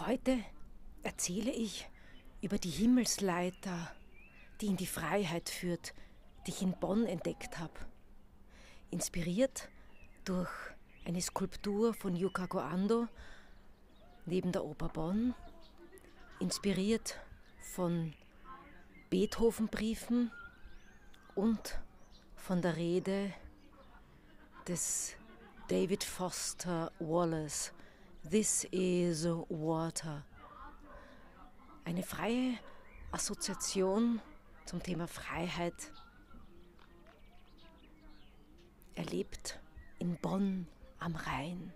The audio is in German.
Heute erzähle ich über die Himmelsleiter, die in die Freiheit führt, die ich in Bonn entdeckt habe. Inspiriert durch eine Skulptur von Yukago Ando neben der Oper Bonn, inspiriert von Beethoven-Briefen und von der Rede des David Foster Wallace, This is Water. Eine freie Assoziation zum Thema Freiheit. Er lebt in Bonn am Rhein.